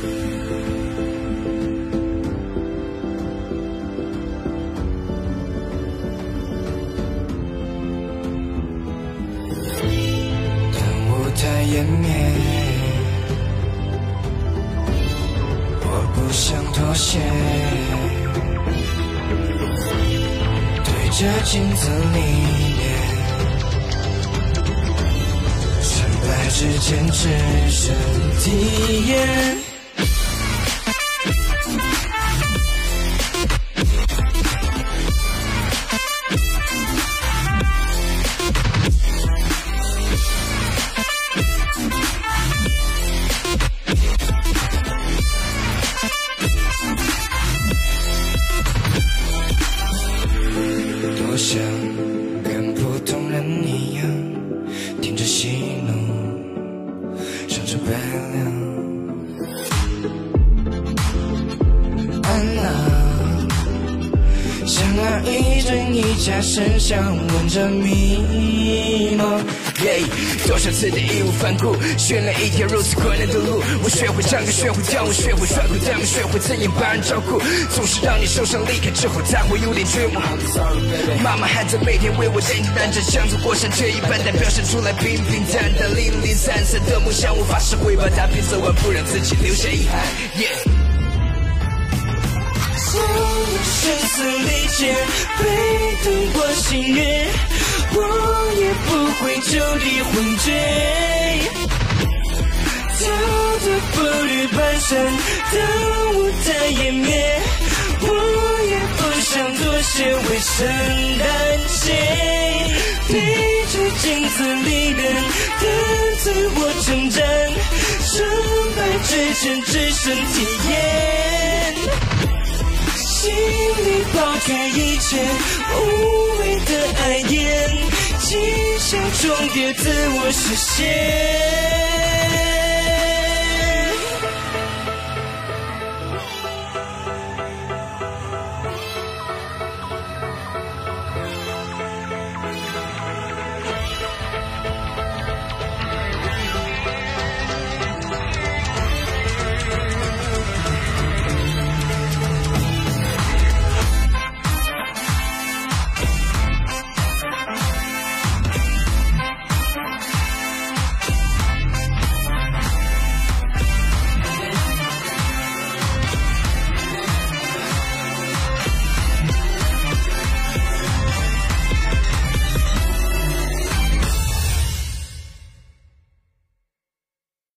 当舞台湮灭，我不想妥协。对着镜子里面，成败之间只剩体验。想跟普通人一样，听着喜怒，唱着悲凉。一真一假，身上纹着迷茫。多少次的义无反顾，选了一条如此困难的路。我学会唱歌，学会跳舞，学会耍酷，但没学会怎样把人照顾。总是让你受伤离开之后，才会有点绝望。妈妈还在每天为我担担着，像座过山车一般，但表现出来平平淡淡、零零散散的梦想，我发誓会把它拼凑完，不让自己留下遗憾。声嘶力竭，被灯光心悦。我也不会就地昏厥，跳的步履蹒跚，当舞台湮灭，我也不想妥协，为圣诞节，对着镜子里面的自我征战，胜败之间只剩体验，抛开一切无谓的爱恋，激情重叠，自我实现。